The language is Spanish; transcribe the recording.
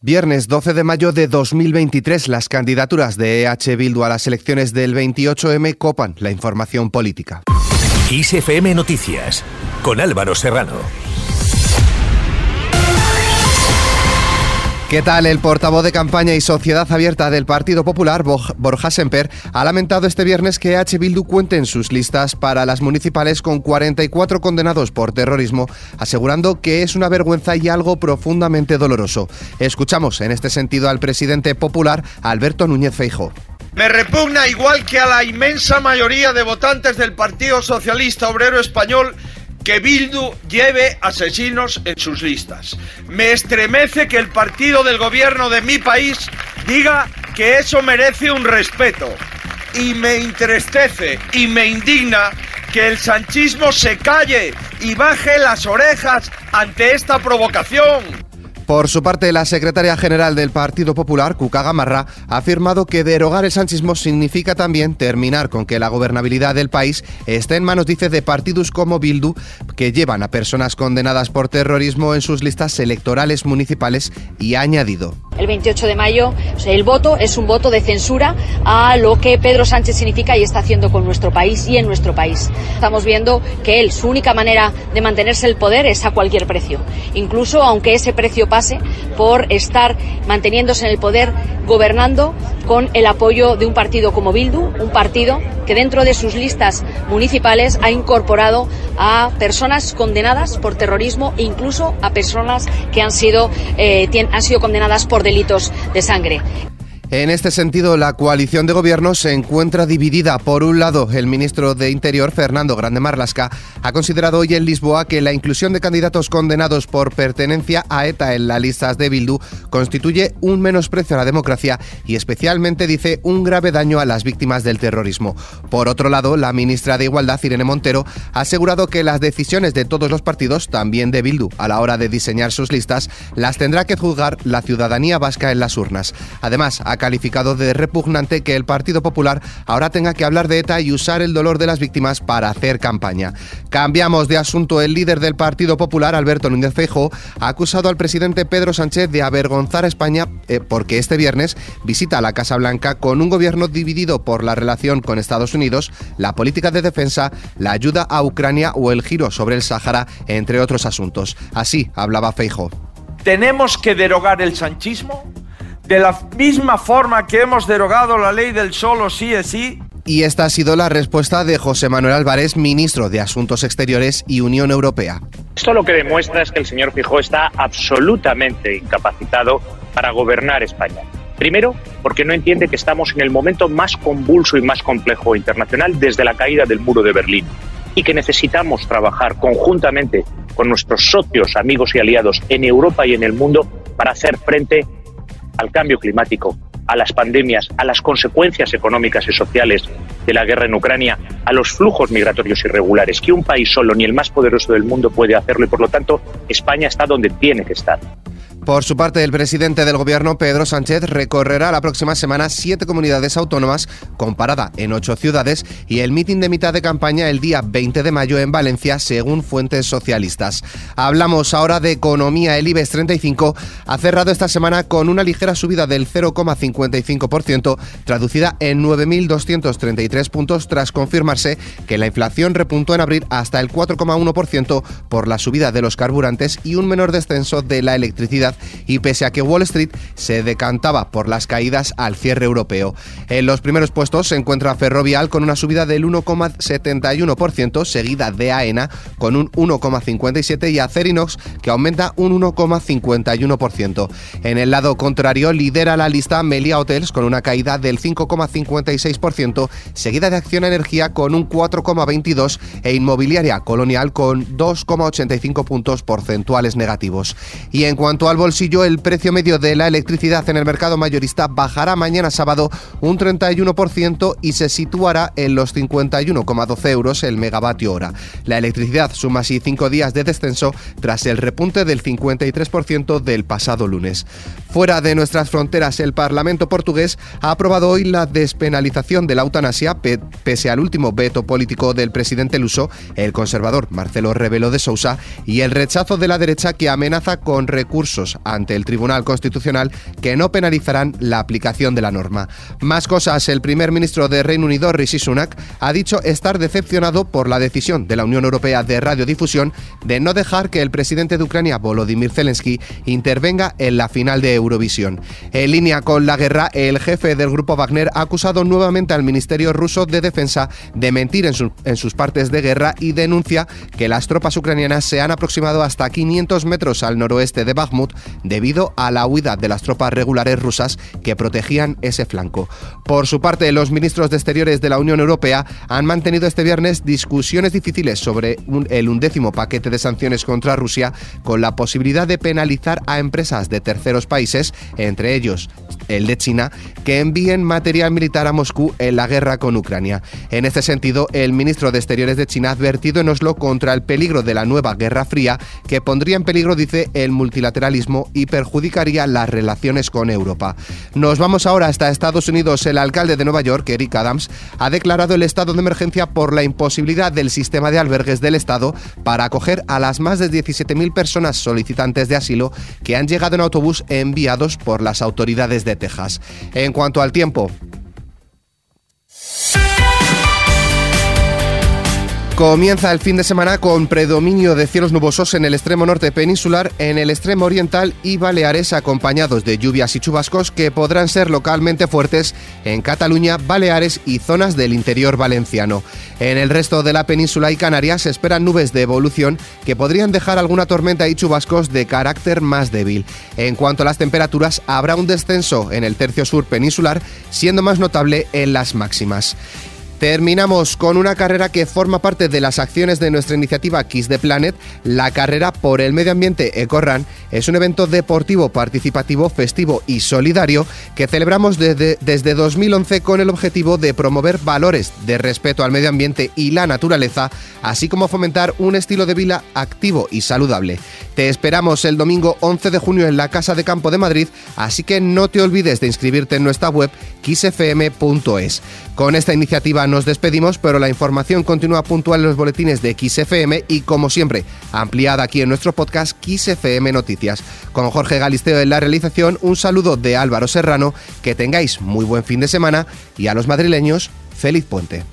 Viernes 12 de mayo de 2023, las candidaturas de EH Bildu a las elecciones del 28M copan la información política. ISFM Noticias, con Álvaro Serrano. ¿Qué tal? El portavoz de campaña y Sociedad Abierta del Partido Popular, Borja Semper, ha lamentado este viernes que H. Bildu cuente en sus listas para las municipales con 44 condenados por terrorismo, asegurando que es una vergüenza y algo profundamente doloroso. Escuchamos en este sentido al presidente popular, Alberto Núñez Feijo. Me repugna igual que a la inmensa mayoría de votantes del Partido Socialista Obrero Español que Bildu lleve asesinos en sus listas. Me estremece que el partido del gobierno de mi país diga que eso merece un respeto. Y me entristece y me indigna que el sanchismo se calle y baje las orejas ante esta provocación. Por su parte, la secretaria general del Partido Popular, Cuca Gamarra, ha afirmado que derogar el sanchismo significa también terminar con que la gobernabilidad del país esté en manos, dice, de partidos como Bildu, que llevan a personas condenadas por terrorismo en sus listas electorales municipales y ha añadido el 28 de mayo, el voto es un voto de censura a lo que Pedro Sánchez significa y está haciendo con nuestro país y en nuestro país. Estamos viendo que él, su única manera de mantenerse el poder es a cualquier precio, incluso aunque ese precio pase por estar manteniéndose en el poder gobernando con el apoyo de un partido como Bildu, un partido que dentro de sus listas municipales ha incorporado a personas condenadas por terrorismo e incluso a personas que han sido, eh, han sido condenadas por delitos de sangre. En este sentido, la coalición de gobierno se encuentra dividida. Por un lado, el ministro de Interior, Fernando Grande Marlasca, ha considerado hoy en Lisboa que la inclusión de candidatos condenados por pertenencia a ETA en las listas de Bildu constituye un menosprecio a la democracia y especialmente, dice, un grave daño a las víctimas del terrorismo. Por otro lado, la ministra de Igualdad, Irene Montero, ha asegurado que las decisiones de todos los partidos, también de Bildu, a la hora de diseñar sus listas, las tendrá que juzgar la ciudadanía vasca en las urnas. Además, ha calificado de repugnante que el Partido Popular ahora tenga que hablar de ETA y usar el dolor de las víctimas para hacer campaña. Cambiamos de asunto. El líder del Partido Popular, Alberto Núñez Feijóo, ha acusado al presidente Pedro Sánchez de avergonzar a España eh, porque este viernes visita la Casa Blanca con un gobierno dividido por la relación con Estados Unidos, la política de defensa, la ayuda a Ucrania o el giro sobre el Sáhara, entre otros asuntos. Así hablaba Feijóo. Tenemos que derogar el sanchismo de la misma forma que hemos derogado la ley del solo sí es sí. Y esta ha sido la respuesta de José Manuel Álvarez, ministro de Asuntos Exteriores y Unión Europea. Esto lo que demuestra es que el señor Fijó está absolutamente incapacitado para gobernar España. Primero, porque no entiende que estamos en el momento más convulso y más complejo internacional desde la caída del muro de Berlín y que necesitamos trabajar conjuntamente con nuestros socios, amigos y aliados en Europa y en el mundo para hacer frente al cambio climático, a las pandemias, a las consecuencias económicas y sociales de la guerra en Ucrania, a los flujos migratorios irregulares, que un país solo ni el más poderoso del mundo puede hacerlo y por lo tanto España está donde tiene que estar. Por su parte, el presidente del gobierno, Pedro Sánchez, recorrerá la próxima semana siete comunidades autónomas, comparada en ocho ciudades, y el mitin de mitad de campaña el día 20 de mayo en Valencia, según fuentes socialistas. Hablamos ahora de economía. El IBEX 35 ha cerrado esta semana con una ligera subida del 0,55%, traducida en 9.233 puntos, tras confirmarse que la inflación repuntó en abril hasta el 4,1% por la subida de los carburantes y un menor descenso de la electricidad y pese a que Wall Street se decantaba por las caídas al cierre europeo. En los primeros puestos se encuentra Ferrovial con una subida del 1,71%, seguida de AENA con un 1,57% y Acerinox que aumenta un 1,51%. En el lado contrario lidera la lista Melia Hotels con una caída del 5,56%, seguida de Acción Energía con un 4,22% e Inmobiliaria Colonial con 2,85 puntos porcentuales negativos. Y en cuanto al bolsillo, el precio medio de la electricidad en el mercado mayorista bajará mañana sábado un 31% y se situará en los 51,12 euros el megavatio hora. La electricidad suma así cinco días de descenso tras el repunte del 53% del pasado lunes. Fuera de nuestras fronteras, el Parlamento portugués ha aprobado hoy la despenalización de la eutanasia pese al último veto político del presidente luso, el conservador Marcelo Rebelo de Sousa, y el rechazo de la derecha que amenaza con recursos recursos ante el Tribunal Constitucional que no penalizarán la aplicación de la norma. Más cosas, el primer ministro de Reino Unido, Rishi Sunak, ha dicho estar decepcionado por la decisión de la Unión Europea de Radiodifusión de no dejar que el presidente de Ucrania, Volodymyr Zelensky, intervenga en la final de Eurovisión. En línea con la guerra, el jefe del grupo Wagner ha acusado nuevamente al Ministerio ruso de Defensa de mentir en, en sus partes de guerra y denuncia que las tropas ucranianas se han aproximado hasta 500 metros al noroeste de Bakhmut debido a la huida de las tropas regulares rusas que protegían ese flanco. Por su parte, los ministros de Exteriores de la Unión Europea han mantenido este viernes discusiones difíciles sobre el undécimo paquete de sanciones contra Rusia con la posibilidad de penalizar a empresas de terceros países, entre ellos el de China, que envíen material militar a Moscú en la guerra con Ucrania. En este sentido, el ministro de Exteriores de China ha advertido en Oslo contra el peligro de la nueva Guerra Fría, que pondría en peligro, dice, el multilateralismo y perjudicaría las relaciones con Europa. Nos vamos ahora hasta Estados Unidos. El alcalde de Nueva York, Eric Adams, ha declarado el estado de emergencia por la imposibilidad del sistema de albergues del Estado para acoger a las más de 17.000 personas solicitantes de asilo que han llegado en autobús enviados por las autoridades de Texas. En cuanto al tiempo, Comienza el fin de semana con predominio de cielos nubosos en el extremo norte peninsular, en el extremo oriental y Baleares, acompañados de lluvias y chubascos que podrán ser localmente fuertes en Cataluña, Baleares y zonas del interior valenciano. En el resto de la península y Canarias se esperan nubes de evolución que podrían dejar alguna tormenta y chubascos de carácter más débil. En cuanto a las temperaturas, habrá un descenso en el tercio sur peninsular, siendo más notable en las máximas. Terminamos con una carrera que forma parte de las acciones de nuestra iniciativa Kiss the Planet. La carrera por el medio ambiente EcoRun es un evento deportivo, participativo, festivo y solidario que celebramos desde, desde 2011 con el objetivo de promover valores de respeto al medio ambiente y la naturaleza, así como fomentar un estilo de vida activo y saludable. Te esperamos el domingo 11 de junio en la Casa de Campo de Madrid, así que no te olvides de inscribirte en nuestra web kissfm.es. Con esta iniciativa nos despedimos, pero la información continúa puntual en los boletines de XFM y, como siempre, ampliada aquí en nuestro podcast XFM Noticias. Con Jorge Galisteo en la realización, un saludo de Álvaro Serrano, que tengáis muy buen fin de semana y a los madrileños, feliz puente.